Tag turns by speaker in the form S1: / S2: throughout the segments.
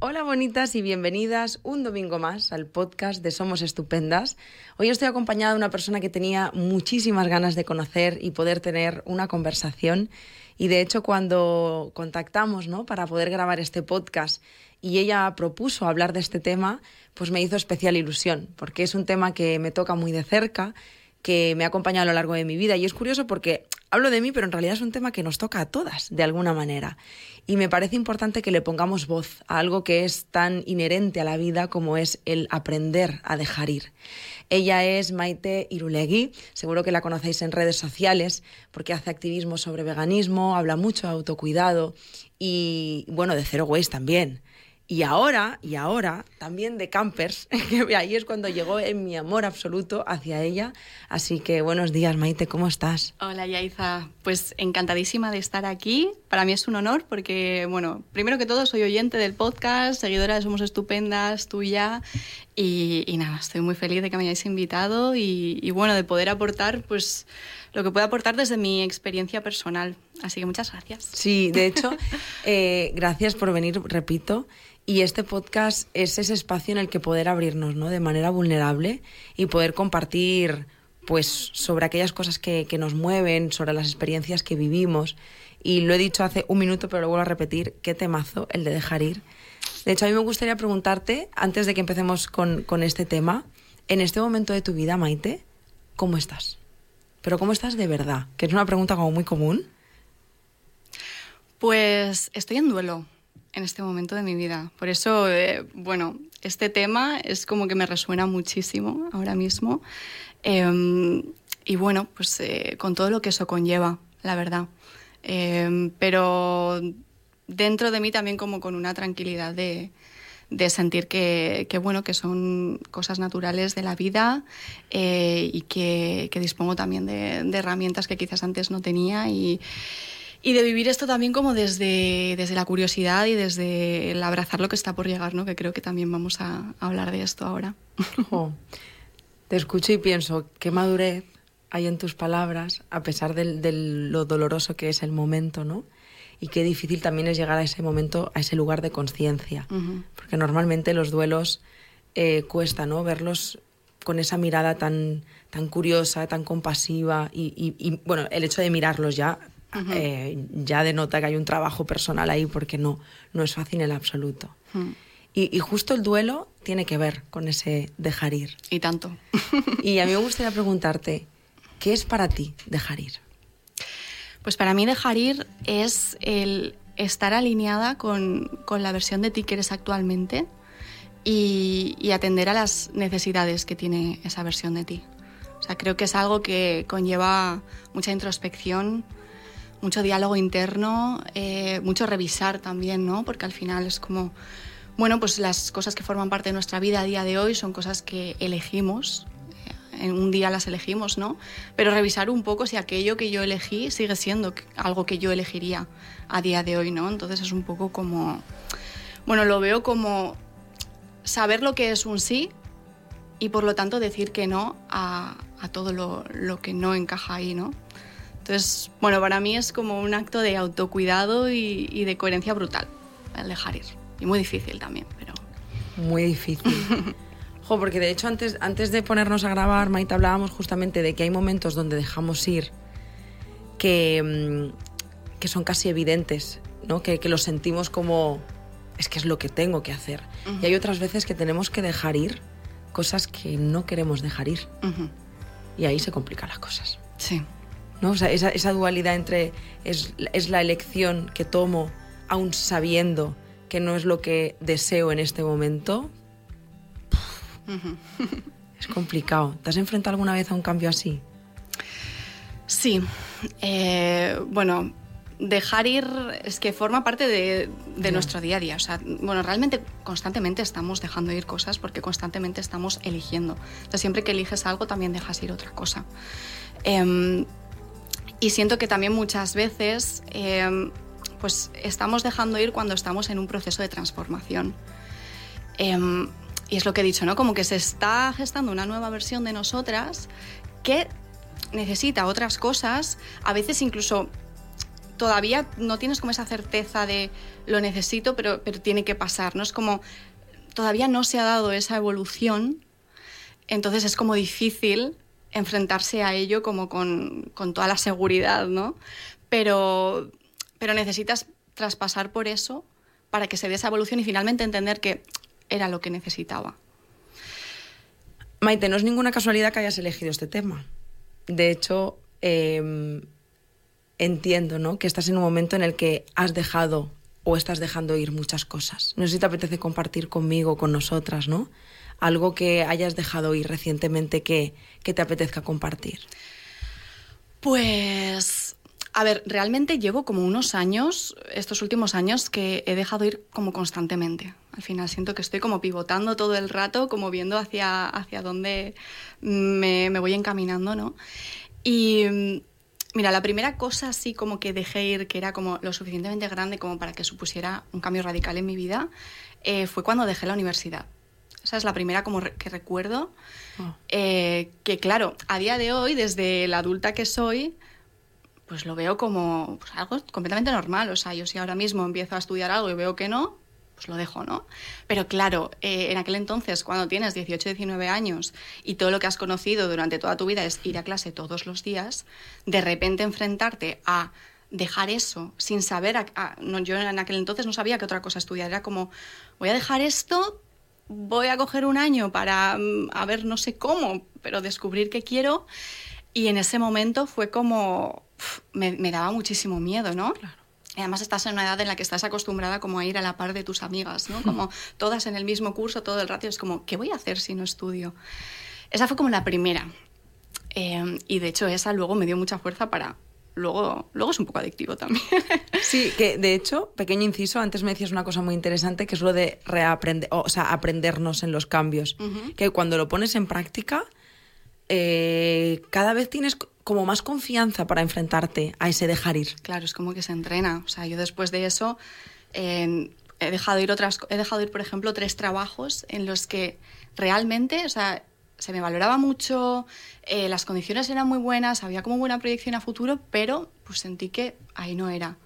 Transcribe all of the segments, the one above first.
S1: Hola bonitas y bienvenidas un domingo más al podcast de Somos Estupendas. Hoy estoy acompañada de una persona que tenía muchísimas ganas de conocer y poder tener una conversación. Y de hecho cuando contactamos ¿no? para poder grabar este podcast y ella propuso hablar de este tema, pues me hizo especial ilusión, porque es un tema que me toca muy de cerca, que me ha acompañado a lo largo de mi vida. Y es curioso porque hablo de mí, pero en realidad es un tema que nos toca a todas, de alguna manera y me parece importante que le pongamos voz a algo que es tan inherente a la vida como es el aprender a dejar ir. Ella es Maite Irulegui, seguro que la conocéis en redes sociales porque hace activismo sobre veganismo, habla mucho de autocuidado y bueno, de Zero Waste también. Y ahora, y ahora, también de Campers, ahí es cuando llegó en mi amor absoluto hacia ella. Así que buenos días, Maite, ¿cómo estás?
S2: Hola, Yaiza. Pues encantadísima de estar aquí. Para mí es un honor porque, bueno, primero que todo soy oyente del podcast, seguidora de Somos Estupendas, tuya. Y, y nada, estoy muy feliz de que me hayáis invitado y, bueno, de poder aportar, pues lo que puedo aportar desde mi experiencia personal. Así que muchas gracias.
S1: Sí, de hecho, eh, gracias por venir, repito. Y este podcast es ese espacio en el que poder abrirnos ¿no? de manera vulnerable y poder compartir pues, sobre aquellas cosas que nos mueven, sobre las experiencias que vivimos. Y lo he dicho hace un minuto, pero lo vuelvo a repetir, qué temazo el de dejar ir. De hecho, a mí me gustaría preguntarte, antes de que empecemos con, con este tema, en este momento de tu vida, Maite, ¿cómo estás? Pero ¿cómo estás de verdad? Que es una pregunta como muy común.
S2: Pues estoy en duelo en este momento de mi vida. Por eso, eh, bueno, este tema es como que me resuena muchísimo ahora mismo. Eh, y bueno, pues eh, con todo lo que eso conlleva, la verdad. Pero dentro de mí también como con una tranquilidad de, de sentir que, que, bueno, que son cosas naturales de la vida eh, y que, dispongo también de, herramientas que quizás antes no tenía y, y de vivir esto también como desde, desde la curiosidad y desde el abrazar lo que está por llegar, ¿no? que creo que también vamos a, hablar de esto ahora.
S1: Te escucho y pienso, qué madurez hay en tus palabras, a pesar de lo doloroso que es el momento, ¿no? Y qué difícil también es llegar a ese momento, a ese lugar de conciencia, uh -huh. porque normalmente los duelos eh, cuesta, ¿no? Verlos con esa mirada tan, tan curiosa, tan compasiva y, y, y bueno, el hecho de mirarlos ya uh -huh. eh, ya denota que hay un trabajo personal ahí porque no, no es fácil en el absoluto. Uh -huh. y, y, justo el duelo tiene que ver con ese dejar ir.
S2: Y tanto.
S1: y a mí me gustaría preguntarte, ¿qué es para ti dejar ir?
S2: Pues para mí dejar ir es el estar alineada con, con la versión de ti que eres actualmente y, atender a las necesidades que tiene esa versión de ti. O sea, creo que es algo que conlleva mucha introspección, mucho diálogo interno, eh, mucho revisar también, ¿no? Porque al final es como, bueno, pues las cosas que forman parte de nuestra vida a día de hoy son cosas que elegimos en un día las elegimos, ¿no? Pero revisar un poco si aquello que yo elegí sigue siendo algo que yo elegiría a día de hoy, ¿no? Entonces es un poco como, bueno, lo veo como saber lo que es un sí y por lo tanto decir que no a, a todo lo, lo, que no encaja ahí, ¿no? Entonces, bueno, para mí es como un acto de autocuidado y, y de coherencia brutal, el dejar ir. Y muy difícil también, pero...
S1: Muy difícil. Jo, porque de hecho antes, antes de ponernos a grabar, Maite, hablábamos justamente de que hay momentos donde dejamos ir que, mm, que son casi evidentes, ¿no? que, que los sentimos como es que es lo que tengo que hacer. Uh -huh. Y hay otras veces que tenemos que dejar ir cosas que no queremos dejar ir. Uh -huh. Y ahí se complican las cosas.
S2: Sí.
S1: ¿No? O sea, esa, esa dualidad entre es, es la elección que tomo aún sabiendo que no es lo que deseo en este momento, es complicado. ¿Te has enfrentado alguna vez a un cambio así?
S2: Sí. Eh, bueno, dejar ir es que forma parte de, de nuestro día a día. O sea, bueno, realmente constantemente estamos dejando ir cosas porque constantemente estamos eligiendo. O sea, siempre que eliges algo también dejas ir otra cosa. Eh, y siento que también muchas veces eh, pues estamos dejando ir cuando estamos en un proceso de transformación. Eh, y es lo que he dicho, ¿no? Como que se está gestando una nueva versión de nosotras que necesita otras cosas, a veces incluso todavía no tienes como esa certeza de lo necesito, pero, pero tiene que pasar, ¿no? Es como, todavía no se ha dado esa evolución, entonces es como difícil enfrentarse a ello como con, con toda la seguridad, ¿no? Pero, pero necesitas traspasar por eso para que se dé esa evolución y finalmente entender que era lo que necesitaba.
S1: Maite, no es ninguna casualidad que hayas elegido este tema. De hecho, em, entiendo ¿no? que estás en un momento en el que has dejado o estás dejando ir muchas cosas. No sé si te apetece compartir conmigo, con nosotras, ¿no? Algo que hayas dejado ir recientemente que, que te apetezca compartir.
S2: Pues a ver, realmente llevo como unos años, estos últimos años, que he dejado ir como constantemente. Al final siento que estoy como pivotando todo el rato, como viendo hacia, hacia dónde me, me voy encaminando, ¿no? Y mira, la primera cosa así como que dejé ir, que era como lo suficientemente grande como para que supusiera un cambio radical en mi vida, eh, fue cuando dejé la universidad. Esa es la primera como que recuerdo. Oh. Eh, que claro, a día de hoy, desde la adulta que soy, pues lo veo como pues, algo completamente normal. O sea, yo si ahora mismo empiezo a estudiar algo y veo que no, pues lo dejo, ¿no? Pero claro, eh, en aquel entonces, cuando tienes 18, 19 años y todo lo que has conocido durante toda tu vida es ir a clase todos los días, de repente enfrentarte a dejar eso sin saber, yo en aquel entonces no sabía qué otra cosa estudiar, era como, voy a dejar esto, voy a coger un año para, mm, a ver, no sé cómo, pero descubrir qué quiero. Y en ese momento fue como, me, daba muchísimo miedo, ¿no? Claro. Y además estás en una edad en la que estás acostumbrada como a ir a la par de tus amigas, ¿no? Como todas en el mismo curso todo el rato. Es como, ¿qué voy a hacer si no estudio? Esa fue como la primera. Eh, y de hecho esa luego me dio mucha fuerza para... Luego, luego es un poco adictivo también.
S1: Sí, que de hecho, pequeño inciso, antes me decías una cosa muy interesante, que es lo de reaprender, o sea, aprendernos en los cambios. Que cuando lo pones en práctica, eh, cada vez tienes como más confianza para enfrentarte a ese dejar ir.
S2: Claro, es como que se entrena. O sea, yo después de eso he dejado ir otras, he dejado ir, por ejemplo, tres trabajos en los que realmente, o sea, se me valoraba mucho, eh, las condiciones eran muy buenas, había como buena proyección a futuro, pero pues sentí que ahí no era.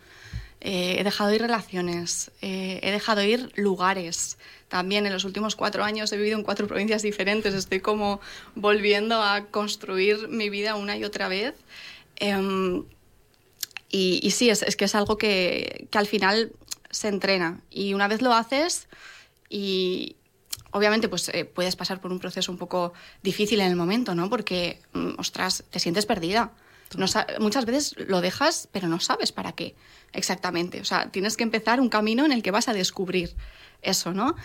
S2: Eh, he dejado ir relaciones, eh, he dejado ir lugares. También en los últimos cuatro años he vivido en cuatro provincias diferentes. Estoy como volviendo a construir mi vida una y otra vez. Em, y, sí, es, que es algo que, al final se entrena. Y una vez lo haces y, obviamente pues eh, puedes pasar por un proceso un poco difícil en el momento, ¿no? Porque, mm, ostras, te sientes perdida muchas veces lo dejas, pero no sabes para qué exactamente. O sea, tienes que empezar un camino en el que vas a descubrir eso, ¿no?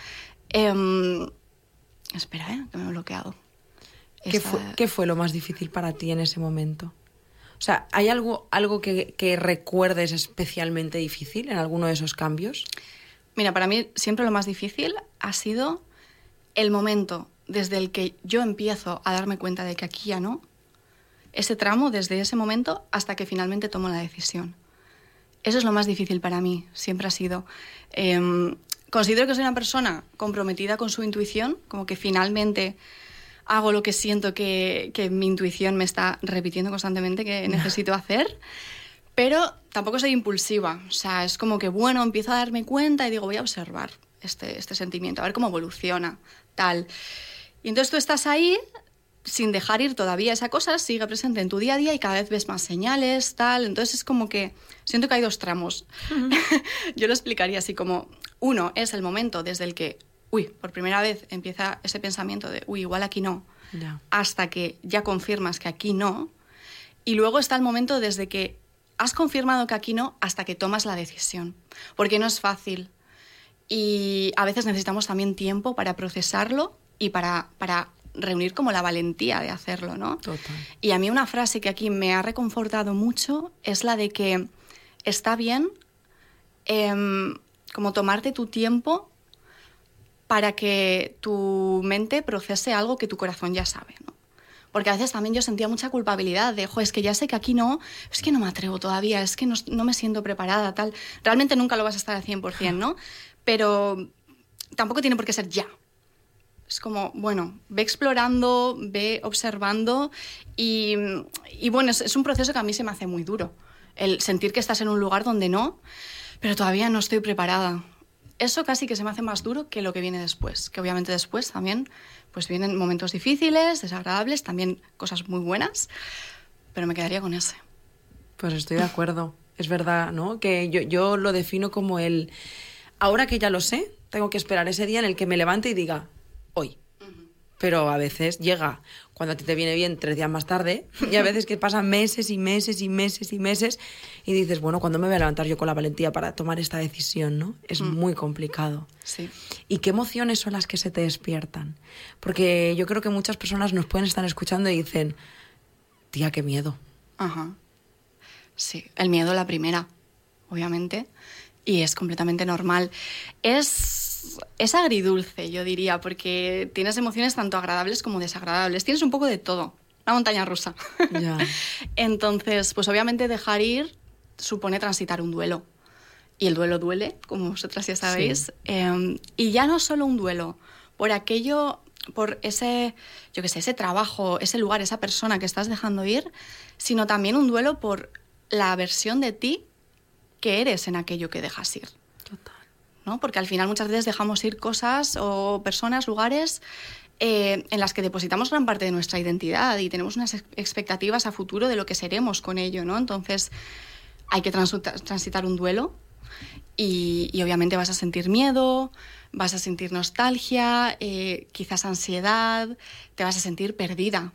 S2: Em, espera, ¿eh? que me he bloqueado.
S1: ¿Qué, fue, lo más difícil para ti en ese momento? O sea, ¿hay algo, algo que, que recuerdes especialmente difícil en alguno de esos cambios?
S2: Mira, para mí siempre lo más difícil ha sido el momento desde el que yo empiezo a darme cuenta de que aquí ya no, ese tramo desde ese momento hasta que finalmente tomo la decisión. Eso es lo más difícil para mí, siempre ha sido. Em, considero que soy una persona comprometida con su intuición, como que finalmente hago lo que siento que, mi intuición me está repitiendo constantemente que necesito hacer, pero tampoco soy impulsiva. O sea, es como que, bueno, empiezo a darme cuenta y digo, voy a observar este, este sentimiento, a ver cómo evoluciona, tal. Y entonces tú estás ahí sin dejar ir todavía esa cosa, sigue presente en tu día a día y cada vez ves más señales, tal. Entonces es como que siento que hay dos tramos. Yo lo explicaría así como, uno es el momento desde el que, uy, por primera vez empieza ese pensamiento de, uy, igual aquí no, hasta que ya confirmas que aquí no. Y luego está el momento desde que has confirmado que aquí no hasta que tomas la decisión. Porque no es fácil. Y a veces necesitamos también tiempo para procesarlo y para, para reunir como la valentía de hacerlo, ¿no? Total. Y a mí una frase que aquí me ha reconfortado mucho es la de que está bien em, como tomarte tu tiempo para que tu mente procese algo que tu corazón ya sabe, ¿no? Porque a veces también yo sentía mucha culpabilidad de, es que ya sé que aquí no, es que no me atrevo todavía, es que no, no me siento preparada, tal. Realmente nunca lo vas a estar al 100%, ¿no? Pero tampoco tiene por qué ser ya. Es como, bueno, ve explorando, ve observando y, bueno, es, un proceso que a mí se me hace muy duro. el sentir que estás en un lugar donde no, pero todavía no estoy preparada. Eso casi que se me hace más duro que lo que viene después, que obviamente después también pues vienen momentos difíciles, desagradables, también cosas muy buenas, pero me quedaría con ese.
S1: Pues estoy de acuerdo. Es verdad, ¿no? Que yo, yo lo defino como el... Ahora que ya lo sé, tengo que esperar ese día en el que me levante y diga, hoy. Pero a veces llega cuando a ti te viene bien tres días más tarde y a veces que pasan meses y meses y meses y meses y dices, bueno, ¿cuándo me voy a levantar yo con la valentía para tomar esta decisión? ¿no? Es muy complicado.
S2: Sí.
S1: ¿Y qué emociones son las que se te despiertan? Porque yo creo que muchas personas nos pueden estar escuchando y dicen, tía, qué miedo.
S2: Ajá. Sí, el miedo la primera, obviamente, y es completamente normal. Es, es agridulce, yo diría, porque tienes emociones tanto agradables como desagradables. Tienes un poco de todo, una montaña rusa. Entonces, pues obviamente dejar ir supone transitar un duelo. Y el duelo duele, como vosotras ya sabéis. Eh, y ya no solo un duelo, por aquello, por ese, yo qué sé, ese trabajo, ese lugar, esa persona que estás dejando ir, sino también un duelo por la versión de ti que eres en aquello que dejas ir. ¿No? Porque al final muchas veces dejamos ir cosas o personas, lugares eh, en las que depositamos gran parte de nuestra identidad y tenemos unas ex- expectativas a futuro de lo que seremos con ello, ¿no? Entonces hay que transitar un duelo y, y obviamente vas a sentir miedo, vas a sentir nostalgia, eh, quizás ansiedad, te vas a sentir perdida,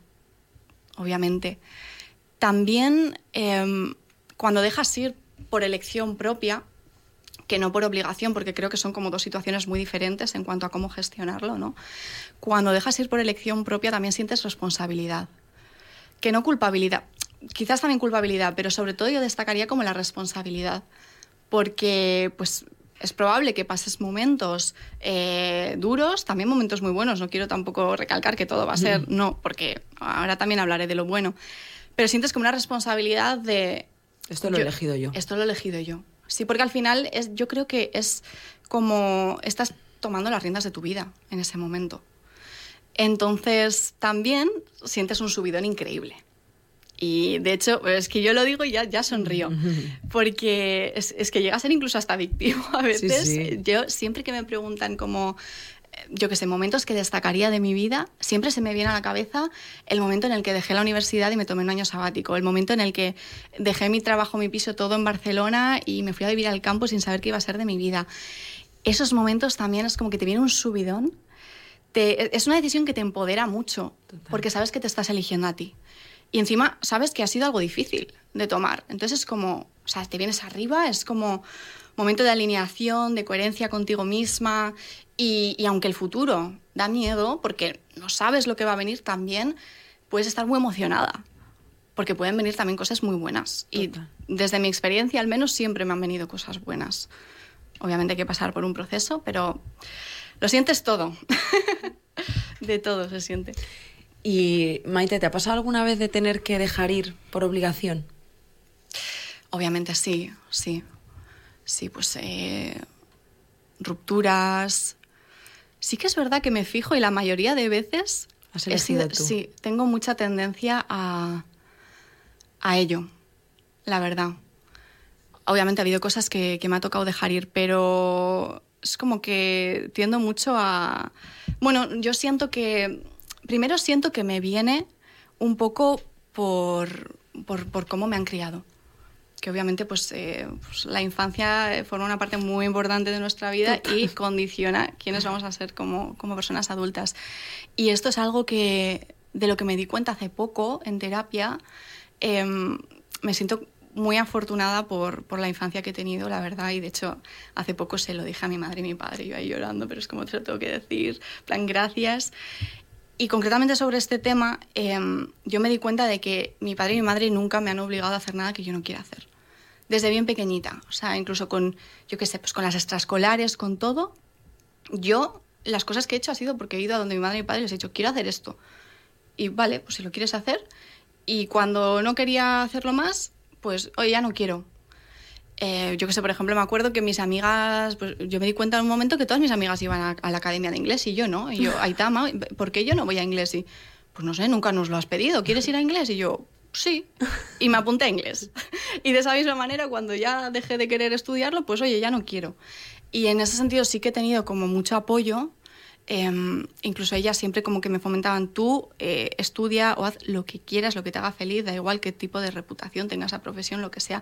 S2: obviamente. También em, cuando dejas ir por elección propia, que no por obligación, porque creo que son como dos situaciones muy diferentes en cuanto a cómo gestionarlo, ¿no? Cuando dejas ir por elección propia también sientes responsabilidad. Que no culpabilidad, quizás también culpabilidad, pero sobre todo yo destacaría como la responsabilidad. Porque, pues, es probable que pases momentos eh, duros, también momentos muy buenos. No quiero tampoco recalcar que todo va a ser, no, porque ahora también hablaré de lo bueno. Pero sientes como una responsabilidad de
S1: Esto lo he elegido yo.
S2: esto lo he elegido yo. Sí, porque al final es, yo creo que es como estás tomando las riendas de tu vida en ese momento. Entonces también sientes un subidón increíble. Y de hecho, es que yo lo digo y ya, ya sonrío, porque es, es que llega a ser incluso hasta adictivo a veces.
S1: sí.
S2: Yo siempre que me preguntan como, yo que sé, momentos que destacaría de mi vida, siempre se me viene a la cabeza el momento en el que dejé la universidad y me tomé un año sabático, el momento en el que dejé mi trabajo, mi piso, todo en Barcelona y me fui a vivir al campo sin saber qué iba a ser de mi vida. Esos momentos también es como que te viene un subidón. Te- es una decisión que te empodera mucho,
S1: Total.
S2: porque sabes que te estás eligiendo a ti. Y encima sabes que ha sido algo difícil de tomar. Entonces es como, o sea, te vienes arriba, es como momento de alineación, de coherencia contigo misma. Y, y aunque el futuro da miedo, porque no sabes lo que va a venir también, puedes estar muy emocionada. Porque pueden venir también cosas muy buenas. Y desde mi experiencia, al menos, siempre me han venido cosas buenas. Obviamente hay que pasar por un proceso, pero lo sientes todo. de todo se siente.
S1: Y Maite, ¿te ha pasado alguna vez de tener que dejar ir por obligación?
S2: Obviamente sí, sí. Sí, pues eh, rupturas. Sí que es verdad que me fijo y la mayoría de veces
S1: Has
S2: he
S1: elegido tú.
S2: sí, tengo mucha tendencia a, a ello, la verdad. Obviamente ha habido cosas que, que me ha tocado dejar ir, pero es como que tiendo mucho a... Bueno, yo siento que... Primero siento que me viene un poco por, por, por cómo me han criado que obviamente pues, eh, pues, la infancia eh, forma una parte muy importante de nuestra vida y condiciona quiénes vamos a ser como, como personas adultas. Y esto es algo que de lo que me di cuenta hace poco en terapia. Em, me siento muy afortunada por, por la infancia que he tenido, la verdad, y de hecho hace poco se lo dije a mi madre y mi padre, yo ahí llorando, pero es como te lo tengo que decir, plan, gracias. Y concretamente sobre este tema, em, yo me di cuenta de que mi padre y mi madre nunca me han obligado a hacer nada que yo no quiera hacer. Desde bien pequeñita, o sea, incluso con, yo qué sé, pues con las extraescolares, con todo, yo las cosas que he hecho ha sido porque he ido a donde mi madre y mi padre y les he dicho, quiero hacer esto. Y vale, pues si lo quieres hacer. Y cuando no quería hacerlo más, pues, oye, ya no quiero. Eh, yo que sé, por ejemplo, me acuerdo que mis amigas, pues yo me di cuenta en un momento que todas mis amigas iban a, a la academia de inglés y yo no. Y yo, Aitama, ¿por qué yo no voy a inglés? Y, pues no sé, nunca nos lo has pedido. ¿Quieres ir a inglés? Y yo, sí, y me apunté a inglés. Y de esa misma manera, cuando ya dejé de querer estudiarlo, pues oye, ya no quiero. Y en ese sentido sí que he tenido como mucho apoyo. Em, incluso ellas siempre como que me fomentaban, tú eh, estudia o haz lo que quieras, lo que te haga feliz, da igual qué tipo de reputación tenga esa profesión, lo que sea.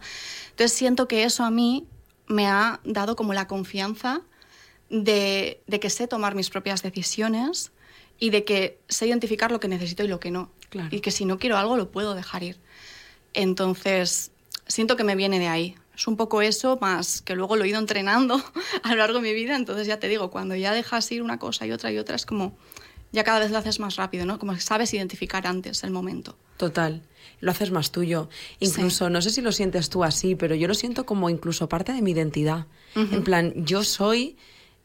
S2: Entonces siento que eso a mí me ha dado como la confianza de que sé tomar mis propias decisiones y de que sé identificar lo que necesito y lo que no. Y que si no quiero algo lo puedo dejar ir. Entonces, siento que me viene de ahí. Es un poco eso, más que luego lo he ido entrenando a lo largo de mi vida. Entonces, ya te digo, cuando ya dejas ir una cosa y otra y otra, es como ya cada vez lo haces más rápido, ¿no? Como sabes identificar antes el momento.
S1: Total, lo haces más tuyo. Incluso, no sé si lo sientes tú así, pero yo lo siento como incluso parte de mi identidad. En plan, yo soy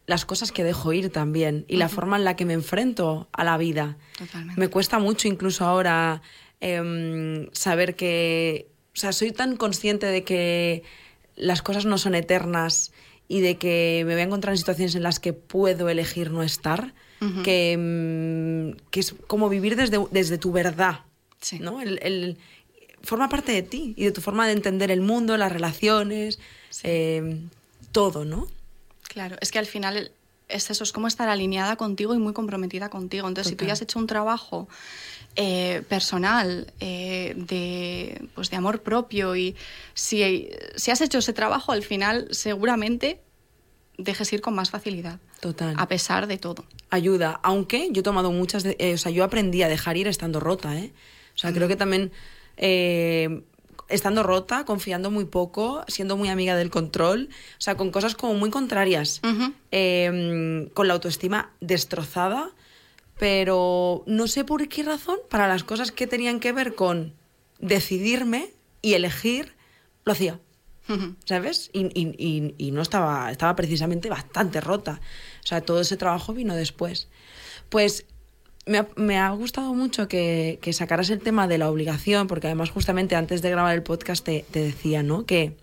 S1: las cosas que dejo ir también y la forma en la que me enfrento a la vida. Totalmente. Me cuesta mucho incluso ahora em, saber que, o sea, soy tan consciente de que las cosas no son eternas y de que me voy a encontrar en situaciones en las que puedo elegir no estar, que, em, que, es como vivir desde, desde tu verdad, sí. ¿no? El, forma parte de ti y de tu forma de entender el mundo, las relaciones, em, todo, ¿no?
S2: Claro, es que al final es eso, es como estar alineada contigo y muy comprometida contigo. Entonces, si tú ya has hecho un trabajo eh, personal eh, de, pues de amor propio y si, si has hecho ese trabajo, al final seguramente dejes ir con más facilidad.
S1: Total.
S2: A pesar de todo.
S1: Ayuda, aunque yo he tomado muchas, eh, o sea, yo aprendí a dejar ir estando rota, ¿eh? O sea, creo que también estando rota, confiando muy poco, siendo muy amiga del control, o sea, con cosas como muy contrarias, em, con la autoestima destrozada, pero no sé por qué razón, para las cosas que tenían que ver con decidirme y elegir, lo hacía. ¿Sabes? Y, y, y, no estaba, estaba precisamente bastante rota. O sea, todo ese trabajo vino después. Pues me ha, gustado mucho que, sacaras el tema de la obligación, porque además justamente antes de grabar el podcast te, decía, ¿no? Que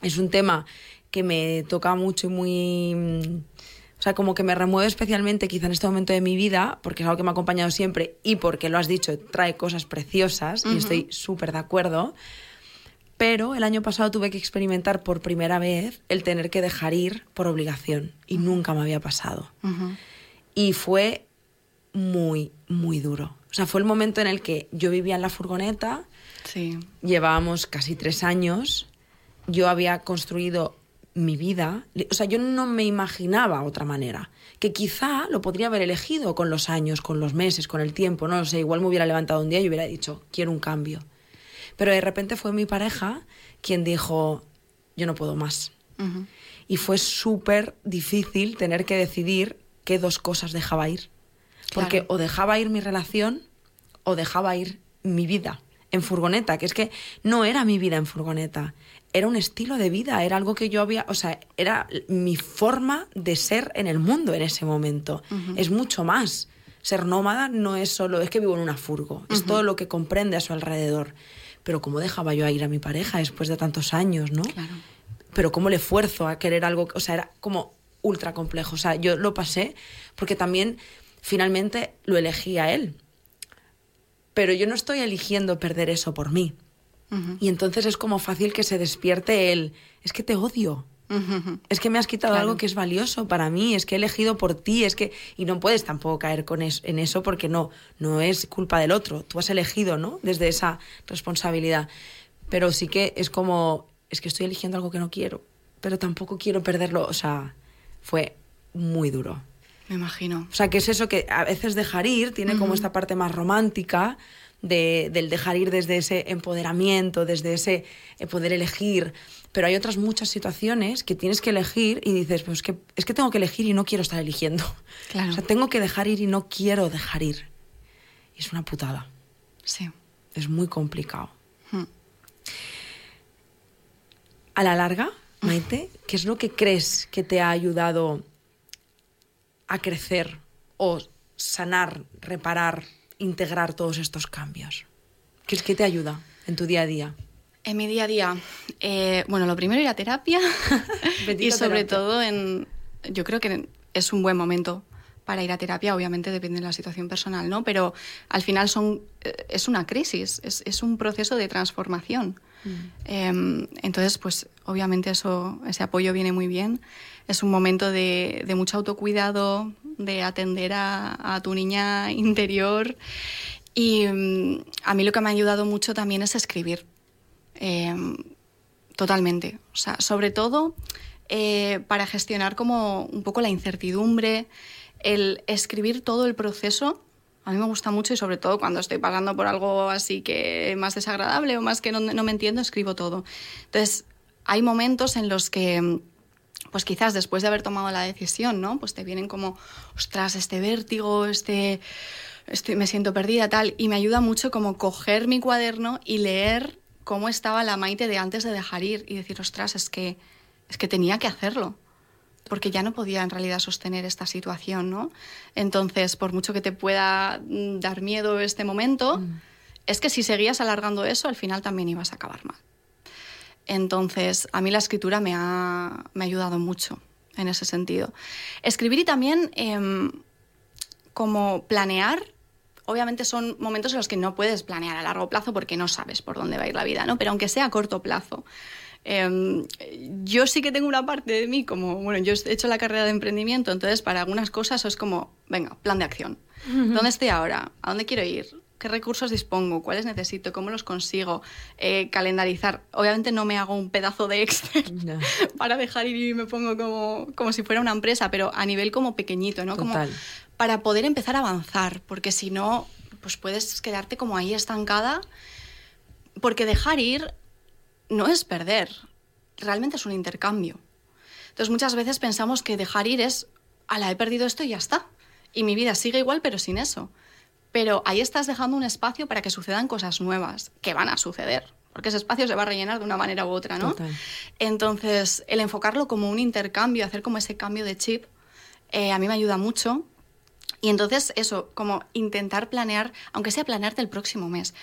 S1: es un tema que me toca mucho y muy... Mm, o sea, como que me remueve especialmente quizá en este momento de mi vida, porque es algo que me ha acompañado siempre y porque lo has dicho, trae cosas preciosas y estoy súper de acuerdo. Pero el año pasado tuve que experimentar por primera vez el tener que dejar ir por obligación y nunca me había pasado. Y fue muy, muy duro. O sea, fue el momento en el que yo vivía en la furgoneta, sí. llevábamos casi tres años, yo había construido mi vida, o sea, yo no me imaginaba otra manera, que quizá lo podría haber elegido con los años, con los meses, con el tiempo, no lo sé, igual me hubiera levantado un día y hubiera dicho, quiero un cambio. Pero de repente fue mi pareja quien dijo, yo no puedo más. Y fue súper difícil tener que decidir qué dos cosas dejaba ir. Porque o dejaba ir mi relación o dejaba ir mi vida en furgoneta, que es que no era mi vida en furgoneta, era un estilo de vida, era algo que yo había, o sea, era mi forma de ser en el mundo en ese momento. Es mucho más. Ser nómada no es solo, es que vivo en una furgo, es todo lo que comprende a su alrededor. Pero ¿cómo dejaba yo a ir a mi pareja después de tantos años, no? Claro. Pero ¿cómo le esfuerzo a querer algo? O sea, era como ultra complejo. O sea, yo lo pasé porque también finalmente lo elegí a él. Pero yo no estoy eligiendo perder eso por mí. Y entonces es como fácil que se despierte él. Es que te odio. Es que me has quitado algo que es valioso para mí, es que he elegido por ti, es que y no puedes tampoco caer con en eso porque no no es culpa del otro, tú has elegido, ¿no? Desde esa responsabilidad. Pero sí que es como es que estoy eligiendo algo que no quiero, pero tampoco quiero perderlo, o sea, fue muy duro.
S2: Me imagino.
S1: O sea, que es eso que a veces dejar ir tiene como esta parte más romántica de, del dejar ir desde ese empoderamiento, desde ese eh, poder elegir. Pero hay otras muchas situaciones que tienes que elegir y dices, pues es que, es que tengo que elegir y no quiero estar eligiendo. Claro. O sea, tengo que dejar ir y no quiero dejar ir. Y es una putada.
S2: Sí.
S1: Es muy complicado. Hmm. A la larga, Maite, ¿qué es lo que crees que te ha ayudado a crecer o sanar, reparar, integrar todos estos cambios? ¿Qué es que te ayuda en tu día a día?
S2: En mi día a día, eh, bueno, lo primero ir a terapia y sobre todo en, yo creo que es un buen momento para ir a terapia, obviamente depende de la situación personal, ¿no? Pero al final son, eh, es una crisis, es, es un proceso de transformación. Mm. Em, entonces, pues obviamente eso, ese apoyo viene muy bien. Es un momento de, de mucho autocuidado, de atender a, a tu niña interior. Y mm, a mí lo que me ha ayudado mucho también es escribir. Em, totalmente. O sea, sobre todo eh, para gestionar como un poco la incertidumbre, el escribir todo el proceso. A mí me gusta mucho y sobre todo cuando estoy pasando por algo así que más desagradable o más que no, me entiendo, escribo todo. Entonces, hay momentos en los que pues quizás después de haber tomado la decisión, ¿no? Pues te vienen como, ostras, este vértigo, este, estoy, me siento perdida, tal, y me ayuda mucho como coger mi cuaderno y leer cómo estaba la Maite de antes de dejar ir y decir, ostras, es que es que tenía que hacerlo, porque ya no podía en realidad sostener esta situación, ¿no? Entonces, por mucho que te pueda mm, dar miedo este momento, mm. es que si seguías alargando eso, al final también ibas a acabar mal. Entonces, a mí la escritura me ha, me ha ayudado mucho en ese sentido. Escribir y también em, como planear obviamente son momentos en los que no puedes planear a largo plazo porque no sabes por dónde va a ir la vida, ¿no? Pero aunque sea a corto plazo, Em, yo sí que tengo una parte de mí como, bueno, yo he hecho la carrera de emprendimiento, entonces para algunas cosas es como, venga, plan de acción. ¿Dónde estoy ahora? ¿A dónde quiero ir? ¿Qué recursos dispongo? ¿Cuáles necesito? ¿Cómo los consigo? Eh, calendarizar. Obviamente no me hago un pedazo de Excel para dejar ir y me pongo como, como si fuera una empresa, pero a nivel como pequeñito, ¿no? Como para poder empezar a avanzar, porque si no, pues puedes quedarte como ahí estancada, porque dejar ir no es perder, realmente es un intercambio. Entonces muchas veces pensamos que dejar ir es, ala, he perdido esto y ya está. Y mi vida sigue igual pero sin eso. Pero ahí estás dejando un espacio para que sucedan cosas nuevas, que van a suceder, porque ese espacio se va a rellenar de una manera u otra, ¿no? Entonces, el enfocarlo como un intercambio, hacer como ese cambio de chip, eh, a mí me ayuda mucho. Y entonces, eso, como intentar planear, aunque sea planearte el próximo mes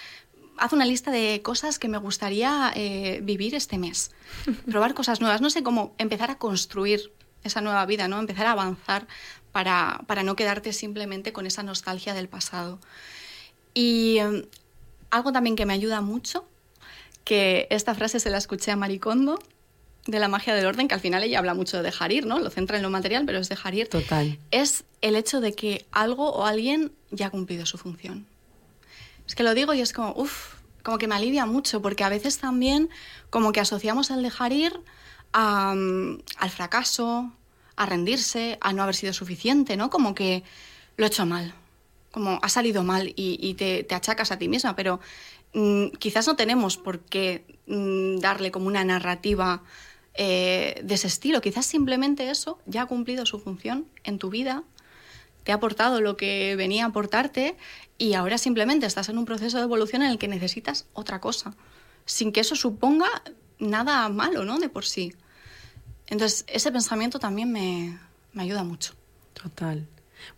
S2: haz una lista de cosas que me gustaría eh, vivir este mes. Probar cosas nuevas. No sé cómo empezar a construir esa nueva vida, ¿no? Empezar a avanzar para, para no quedarte simplemente con esa nostalgia del pasado. Y em, algo también que me ayuda mucho, que esta frase se la escuché a Maricondo, de la magia del orden, que al final ella habla mucho de dejar ir, ¿no? Lo centra en lo material, pero es dejar ir.
S1: Total.
S2: Es el hecho de que algo o alguien ya ha cumplido su función. Es que lo digo y es como, uff, como que me alivia mucho, porque a veces también como que asociamos el dejar ir mm, al fracaso, a rendirse, a no haber sido suficiente, ¿no? Como que lo he hecho mal, como ha salido mal y, te, achacas a ti misma, pero mm, quizás no tenemos por qué mm, darle como una narrativa eh, de ese estilo, quizás simplemente eso ya ha cumplido su función en tu vida, te ha aportado lo que venía a aportarte y ahora simplemente estás en un proceso de evolución en el que necesitas otra cosa, sin que eso suponga nada malo, ¿no? De por sí. Entonces, ese pensamiento también me, ayuda mucho.
S1: Total.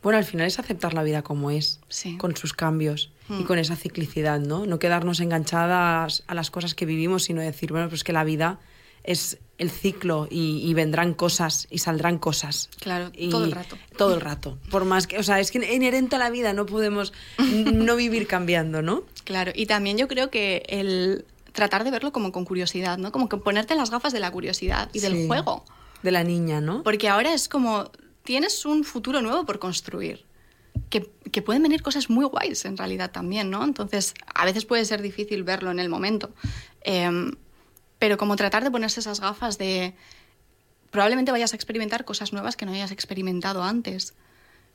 S1: Bueno, al final es aceptar la vida como es, con sus cambios y mm. con esa ciclicidad, ¿no? No quedarnos enganchadas a las cosas que vivimos, sino decir, bueno, pues que la vida es el ciclo y, vendrán cosas y saldrán cosas.
S2: Claro, todo el rato.
S1: Todo el rato. Por más que, o sea, es que inherente a la vida no podemos no vivir cambiando, ¿no?
S2: Claro, y también yo creo que el tratar de verlo como con curiosidad, ¿no? Como que ponerte las gafas de la curiosidad y del juego.
S1: De la niña, ¿no?
S2: Porque ahora es como, tienes un futuro nuevo por construir. Que, que, pueden venir cosas muy guays en realidad también, ¿no? Entonces, a veces puede ser difícil verlo en el momento. Eh, pero como tratar de ponerse esas gafas de probablemente vayas a experimentar cosas nuevas que no hayas experimentado antes,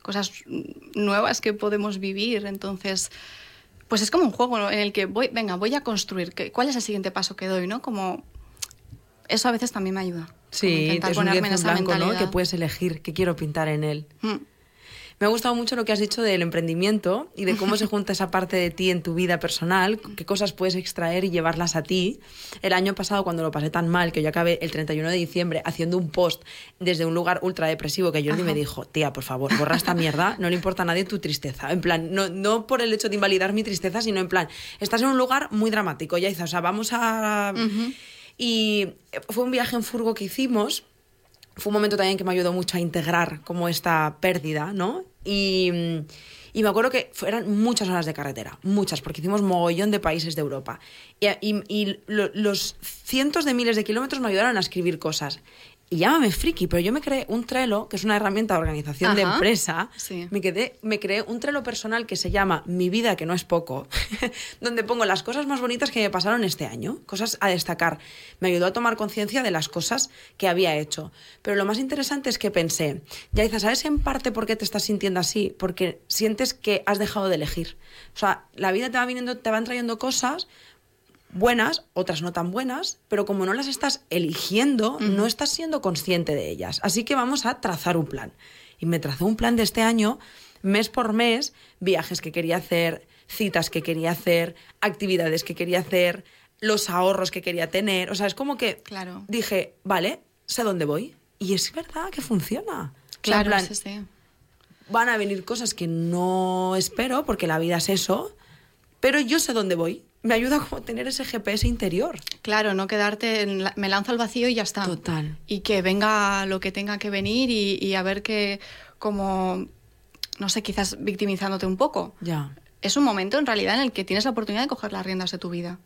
S2: cosas nuevas que podemos vivir, entonces pues es como un juego en el que voy, venga, voy a construir, ¿cuál es el siguiente paso que doy, no? Como eso a veces también me ayuda.
S1: Sí, es un en blanco, ¿no? Que puedes elegir qué quiero pintar en él. Mm. Me ha gustado mucho lo que has dicho del emprendimiento y de cómo se junta esa parte de ti en tu vida personal, qué cosas puedes extraer y llevarlas a ti. El año pasado, cuando lo pasé tan mal, que yo acabé el 31 de diciembre haciendo un post desde un lugar ultra depresivo, que Jordi me dijo, tía, por favor, borra esta mierda, no le importa a nadie tu tristeza. En plan, no, no por el hecho de invalidar mi tristeza, sino en plan, estás en un lugar muy dramático, ya o sea, vamos a... Y fue un viaje en furgo que hicimos fue un momento también que me ayudó mucho a integrar como esta pérdida, ¿no? Y, y me acuerdo que eran muchas horas de carretera, muchas, porque hicimos mogollón de países de Europa. Y, y, y lo, los cientos de miles de kilómetros me ayudaron a escribir cosas y llámame friki, pero yo me creé un Trello, que es una herramienta de organización de empresa.
S2: sí.
S1: Me, quedé, me creé un Trello personal que se llama Mi vida, que no es poco, donde pongo las cosas más bonitas que me pasaron este año, cosas a destacar. Me ayudó a tomar conciencia de las cosas que había hecho. Pero lo más interesante es que pensé, Yaiza, ¿sabes en parte por qué te estás sintiendo así? Porque sientes que has dejado de elegir. O sea, la vida te va viniendo, te van trayendo cosas buenas, otras no tan buenas, pero como no las estás eligiendo, no estás siendo consciente de ellas. Así que vamos a trazar un plan. Y me trazó un plan de este año, mes por mes, viajes que quería hacer, citas que quería hacer, actividades que quería hacer, los ahorros que quería tener. O sea, es como que
S2: Claro.
S1: dije, vale, sé dónde voy. Y es verdad que funciona. O sea, en
S2: Claro,
S1: plan,
S2: sí, sí.
S1: van a venir cosas que no espero, porque la vida es eso, pero yo sé dónde voy. Me ayuda como tener ese GPS interior.
S2: Claro, no quedarte en la- me lanzo al vacío y ya está.
S1: Total.
S2: Y que venga lo que tenga que venir y, y a ver que como, no sé, quizás victimizándote un poco.
S1: Ya.
S2: Es un momento en realidad en el que tienes la oportunidad de coger las riendas de tu vida.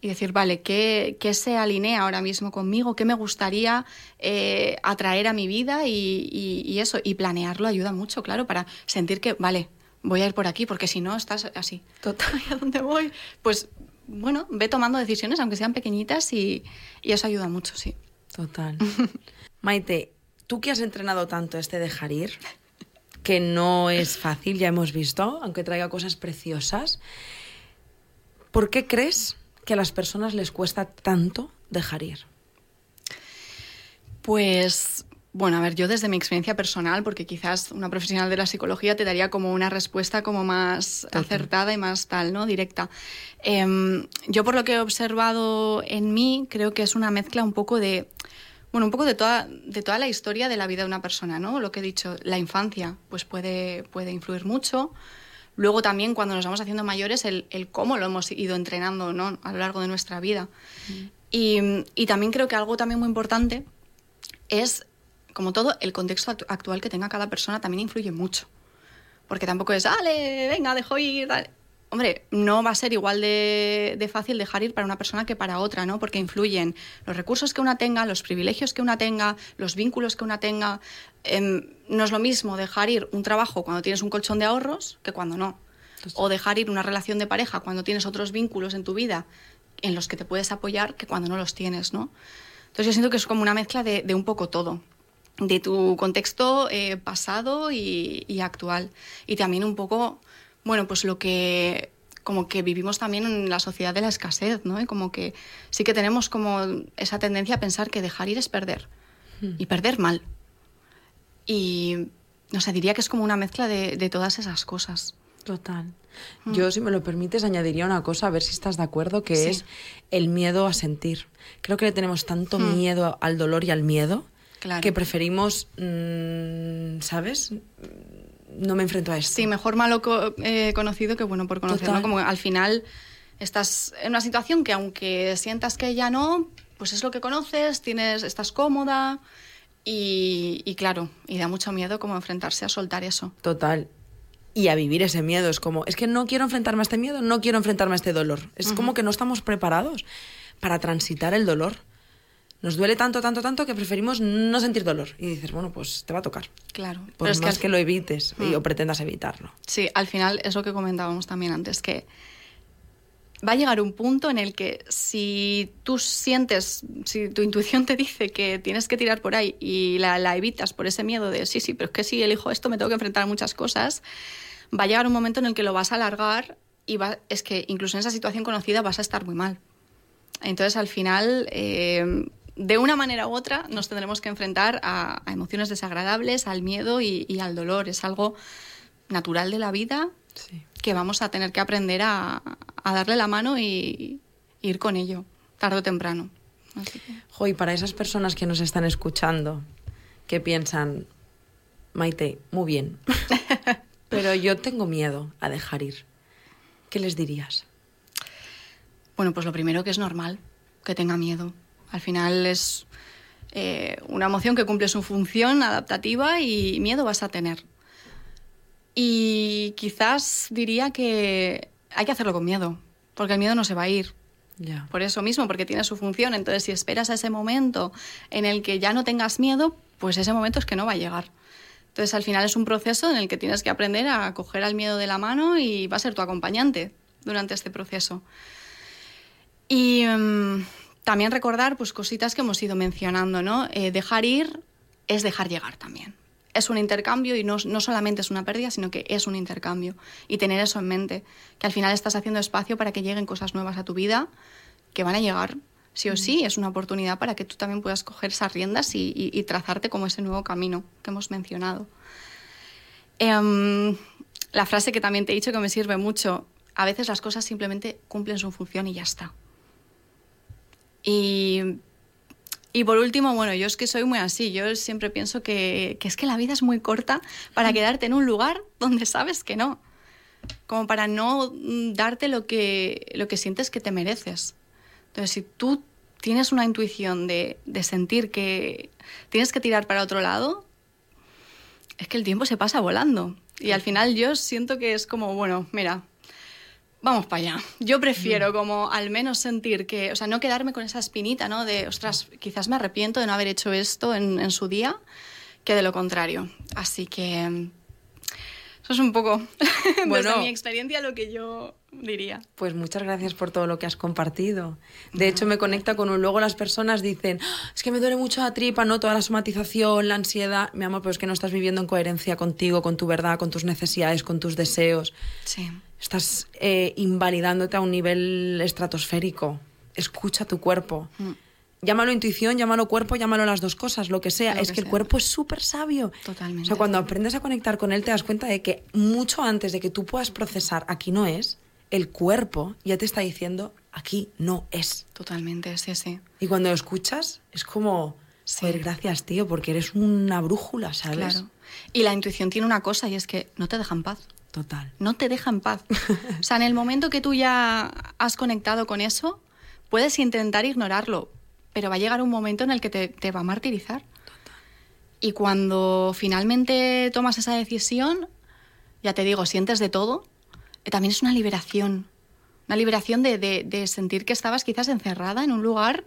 S2: Y decir, vale, ¿qué, qué se alinea ahora mismo conmigo? ¿Qué me gustaría eh, atraer a mi vida? Y, y- y eso, y planearlo ayuda mucho, claro, para sentir que, vale, voy a ir por aquí, porque si no, estás así.
S1: Total.
S2: Ay, ¿A dónde voy? Pues, bueno, ve tomando decisiones, aunque sean pequeñitas, y, y eso ayuda mucho, sí.
S1: Total. Maite, tú que has entrenado tanto este dejar ir, que no es fácil, ya hemos visto, aunque traiga cosas preciosas, ¿por qué crees que a las personas les cuesta tanto dejar ir?
S2: Pues, bueno, a ver, yo desde mi experiencia personal, porque quizás una profesional de la psicología te daría como una respuesta como más acertada y más tal, ¿no? Directa. Em, yo por lo que he observado en mí, creo que es una mezcla un poco de, bueno, un poco de toda, de toda la historia de la vida de una persona, ¿no? Lo que he dicho, la infancia, pues puede, puede influir mucho. Luego también cuando nos vamos haciendo mayores, el, el cómo lo hemos ido entrenando, ¿no? A lo largo de nuestra vida. Y, y también creo que algo también muy importante es, como todo, el contexto actu- actual que tenga cada persona también influye mucho. Porque tampoco es, dale, venga, dejo ir. dale". Hombre, no va a ser igual de, de fácil dejar ir para una persona que para otra, ¿no? Porque influyen los recursos que una tenga, los privilegios que una tenga, los vínculos que una tenga. Em, no es lo mismo dejar ir un trabajo cuando tienes un colchón de ahorros que cuando no. O dejar ir una relación de pareja cuando tienes otros vínculos en tu vida en los que te puedes apoyar que cuando no los tienes, ¿no? Entonces yo siento que es como una mezcla de, de un poco todo, de tu contexto eh, pasado y, y actual. Y también un poco, bueno, pues lo que como que vivimos también en la sociedad de la escasez, ¿no? Y como que sí que tenemos como esa tendencia a pensar que dejar ir es perder. Y perder mal. Y, no sé, diría que es como una mezcla de, de todas esas cosas.
S1: Total. Yo, si me lo permites, añadiría una cosa, a ver si estás de acuerdo, que
S2: Sí.
S1: es el miedo a sentir. Creo que le tenemos tanto miedo al dolor y al miedo
S2: Claro.
S1: que preferimos, mm, ¿sabes? No me enfrento a esto.
S2: Sí, mejor malo co- eh, conocido que bueno por conocer,
S1: Total.
S2: ¿no? Como al final estás en una situación que aunque sientas que ya no, pues es lo que conoces, tienes, estás cómoda y, y claro, y da mucho miedo como enfrentarse a soltar eso.
S1: Total. Y a vivir ese miedo. Es como, es que no quiero enfrentarme a este miedo, no quiero enfrentarme a este dolor. Es como que no estamos preparados para transitar el dolor. Nos duele tanto, tanto, tanto que preferimos no sentir dolor. Y dices, bueno, pues te va a tocar.
S2: Claro.
S1: Por
S2: Pero es
S1: más
S2: al-
S1: que, lo evites y, o pretendas evitarlo.
S2: Sí, al final es lo que comentábamos también antes, que va a llegar un punto en el que si tú sientes, si tu intuición te dice que tienes que tirar por ahí y la, la evitas por ese miedo de sí, sí, pero es que si elijo esto me tengo que enfrentar a muchas cosas, va a llegar un momento en el que lo vas a alargar y va, es que incluso en esa situación conocida vas a estar muy mal. Entonces al final, eh, de una manera u otra, nos tendremos que enfrentar a, a emociones desagradables, al miedo y, y al dolor. Es algo natural de la vida
S1: Sí.
S2: que vamos a tener que aprender a, a darle la mano y, y ir con ello, tarde o temprano. Así que-
S1: Jo, y para esas personas que nos están escuchando, que piensan, Maite, muy bien, pero yo tengo miedo a dejar ir, ¿qué les dirías?
S2: Bueno, pues lo primero que es normal, que tenga miedo. Al final es, Eh, una emoción que cumple su función adaptativa y miedo vas a tener. Y quizás diría que hay que hacerlo con miedo, porque el miedo no se va a ir. Por eso mismo, porque tiene su función. Entonces, si esperas a ese momento en el que ya no tengas miedo, pues ese momento es que no va a llegar. Entonces, al final es un proceso en el que tienes que aprender a coger al miedo de la mano y va a ser tu acompañante durante este proceso. Y mm, también recordar pues cositas que hemos ido mencionando, ¿no? Eh, dejar ir es dejar llegar también. Es un intercambio y no, no, solamente es una pérdida, sino que es un intercambio. Y tener eso en mente, que al final estás haciendo espacio para que lleguen cosas nuevas a tu vida, que van a llegar, sí o sí, es una oportunidad para que tú también puedas coger esas riendas y, y, trazarte como ese nuevo camino que hemos mencionado. Em, la frase que también te he dicho que me sirve mucho, a veces las cosas simplemente cumplen su función y ya está. Y, y por último, bueno, yo es que soy muy así, yo siempre pienso que, que es que la vida es muy corta para quedarte en un lugar donde sabes que no, como para no darte lo que, lo que sientes que te mereces. Entonces, si tú tienes una intuición de, de sentir que tienes que tirar para otro lado, es que el tiempo se pasa volando. Y al final yo siento que es como, bueno, mira, vamos para allá. Yo prefiero como al menos sentir que, o sea, no quedarme con esa espinita, ¿no? De, ostras, quizás me arrepiento de no haber hecho esto en, en su día, que de lo contrario. Así que eso es un poco, bueno, desde mi experiencia, lo que yo diría.
S1: Pues muchas gracias por todo lo que has compartido. De hecho, me conecta con un... Luego las personas dicen, ah, es que me duele mucho la tripa, ¿no? Toda la somatización, la ansiedad. Mi amor, pero es que no estás viviendo en coherencia contigo, con tu verdad, con tus necesidades, con tus deseos.
S2: Sí.
S1: Estás eh, invalidándote a un nivel estratosférico. Escucha tu cuerpo. Mm llámalo intuición, llámalo cuerpo, llámalo las dos cosas, lo que sea. es que, el cuerpo es súper sabio.
S2: Totalmente.
S1: O sea, cuando aprendes a conectar con él, te das cuenta de que mucho antes de que tú puedas procesar aquí no es, el cuerpo ya te está diciendo aquí no es.
S2: Totalmente, sí, sí.
S1: Y cuando lo escuchas, es como, sí. gracias, tío, porque eres una brújula, ¿sabes? Claro.
S2: Y la intuición tiene una cosa y es que no te deja en paz.
S1: Total.
S2: No te deja en paz. o sea, en el momento que tú ya has conectado con eso, puedes intentar ignorarlo, pero va a llegar un momento en el que te, va a martirizar. Y cuando finalmente tomas esa decisión, ya te digo, sientes de todo, eh, también es una liberación. Una liberación de, de, sentir que estabas quizás encerrada en un lugar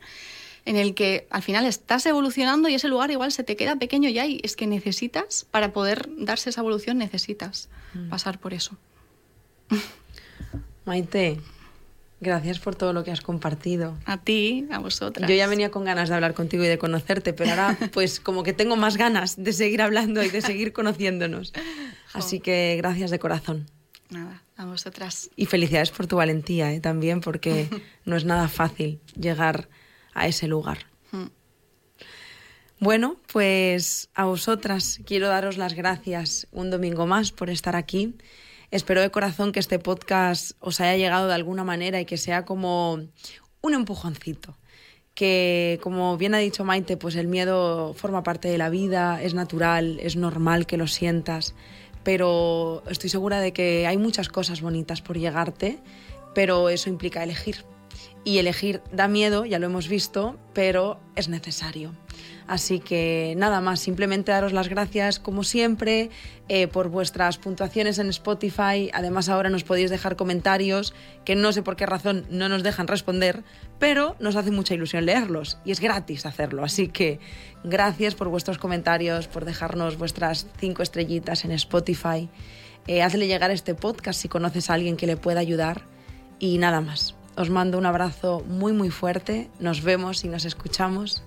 S2: en el que al final estás evolucionando y ese lugar igual se te queda pequeño ya y es que necesitas, para poder darse esa evolución, necesitas mm. pasar por eso.
S1: Maite, Gracias por todo lo que has compartido.
S2: A ti, a vosotras.
S1: Yo ya venía con ganas de hablar contigo y de conocerte, pero ahora pues como que tengo más ganas de seguir hablando y de seguir conociéndonos. Así que gracias de corazón.
S2: Nada, a vosotras.
S1: Y felicidades por tu valentía ¿eh? también, porque no es nada fácil llegar a ese lugar. Hmm. Bueno, pues a vosotras quiero daros las gracias un domingo más por estar aquí. Espero de corazón que este podcast os haya llegado de alguna manera y que sea como un empujoncito. Que, como bien ha dicho Maite, pues el miedo forma parte de la vida, es natural, es normal que lo sientas, pero estoy segura de que hay muchas cosas bonitas por llegarte, pero eso implica elegir. Y elegir da miedo, ya lo hemos visto, pero es necesario. Así que nada más, simplemente daros las gracias como siempre eh, por vuestras puntuaciones en Spotify. Además ahora nos podéis dejar comentarios que no sé por qué razón no nos dejan responder, pero nos hace mucha ilusión leerlos y es gratis hacerlo. Así que gracias por vuestros comentarios, por dejarnos vuestras cinco estrellitas en Spotify. Eh, hazle llegar este podcast si conoces a alguien que le pueda ayudar. Y nada más. Os mando un abrazo muy muy fuerte. Nos vemos y nos escuchamos